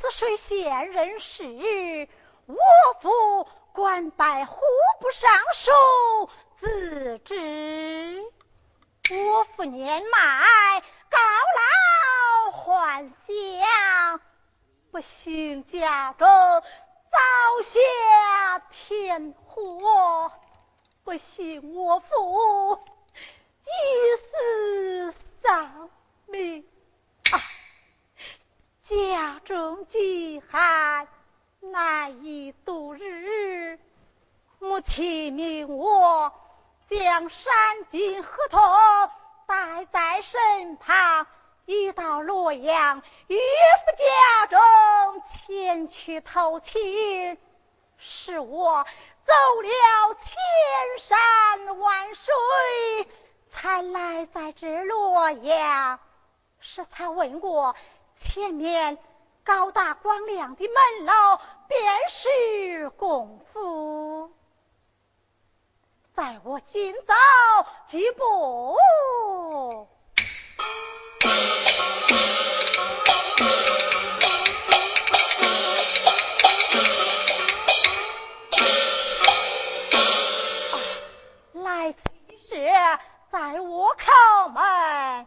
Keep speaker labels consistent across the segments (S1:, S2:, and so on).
S1: 泗水县人士，我府官拜户部尚书，自知我父年迈，高老还乡，不幸家中遭下天祸，不幸我父。一死丧命！家中饥寒难以度日，母亲命我将山金合同带在身旁，一到洛阳岳父家中前去投亲，是我走了千山万水。才来在这洛阳，是才问过前面高大光亮的门楼，便是功夫。在我今走几步，来此是。在我叩门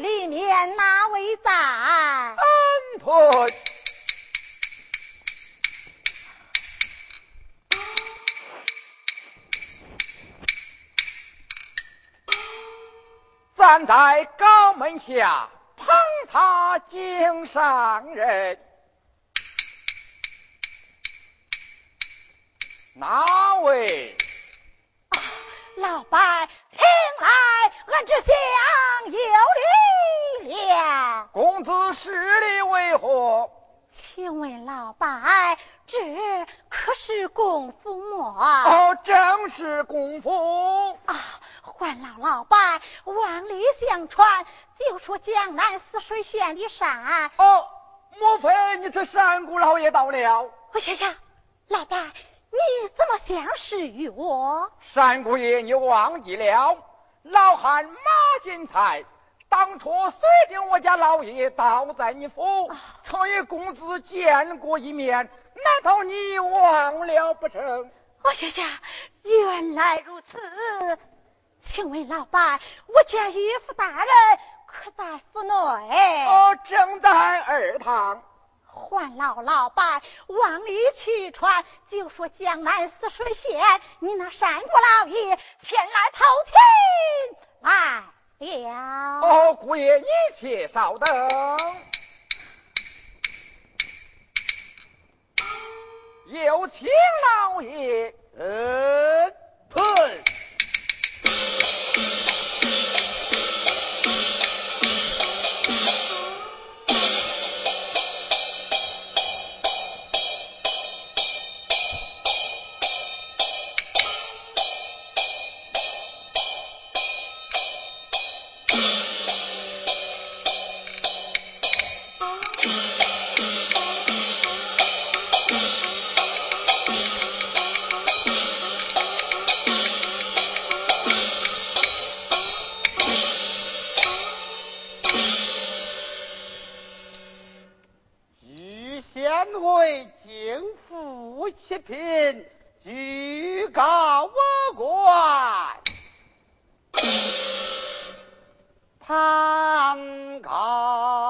S1: 里面哪位在？安
S2: 退。站在高门下捧茶敬上人，哪位？
S1: 老伯，请来，俺这厢有礼了。
S2: 公子视礼为何？
S1: 请问老伯，这可是功夫么？
S2: 哦，正是功夫。
S1: 啊，还老老伯，往里相传，就说江南泗水县的山。
S2: 哦，莫非你这山谷老爷到了？
S1: 我想想，老伯。你怎么相识于我？
S2: 三姑爷，你忘记了？老汉马金才当初随定我家老爷倒在你府，曾与公子见过一面，难道你忘了不成？
S1: 我想想，原来如此。请问老板，我家岳父大人可在府内？
S2: 哦，正在二堂。
S1: 唤老老伴往里去传，就说江南泗水县，你那山国老爷前来投亲来了。
S2: 哦，姑爷，你且稍等，有请老爷。
S3: 三位京府七品，
S2: 举高
S3: 我国攀高。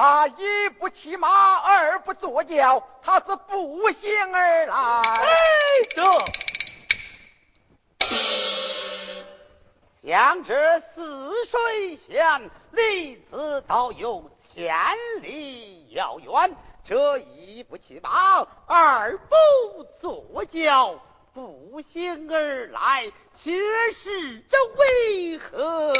S3: 他
S2: 一不骑马，二不坐轿，他是步行而来。哎，
S3: 这向这泗水县，离此倒有千里遥远。这一不骑马，二不坐轿。步行而来，却是这为何？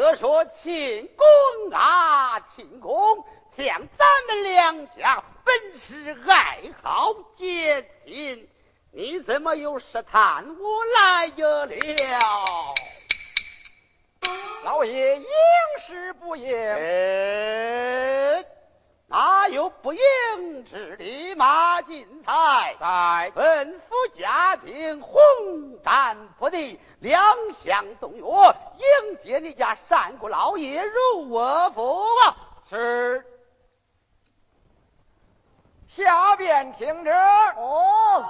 S3: 可说庆功啊，庆功，像咱们两家本是爱好结亲，你怎么又试探我来了？
S2: 老爷应是不应？
S3: 哪有不应之理？马进才
S2: 在
S3: 本府家庭红战不地，两相动员，迎接你家山谷老爷入我府啊。
S2: 是，下边请旨。
S1: 哦，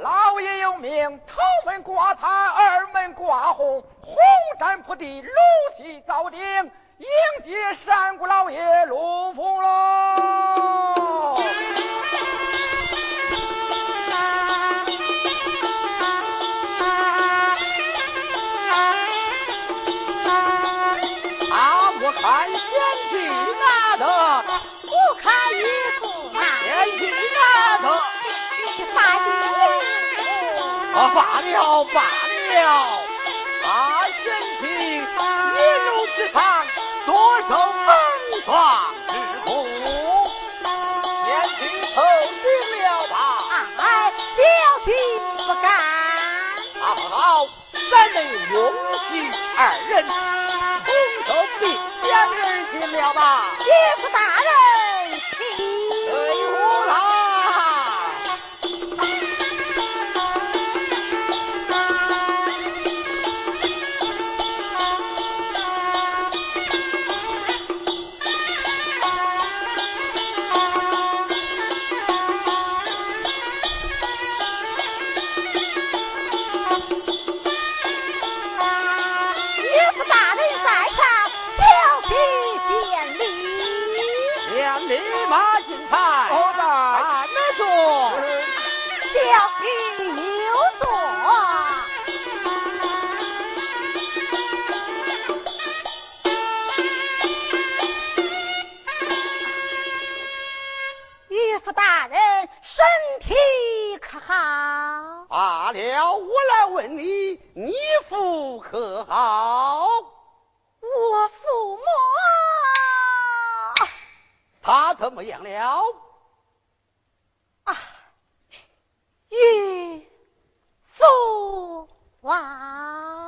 S2: 老爷有命，头门挂彩，二门挂红，红毡铺地，露西造顶。迎接山谷老爷入府喽！
S3: 罢了罢了，啊，贤妻一路之上。多受风霜之苦，贤妻偷行了吧？
S1: 哎，小妻不敢。
S3: 好好，咱们翁婿二人同受并肩而行了吧？
S1: 岳父大人，好
S3: 我父母他怎么样了？
S1: 啊玉父王。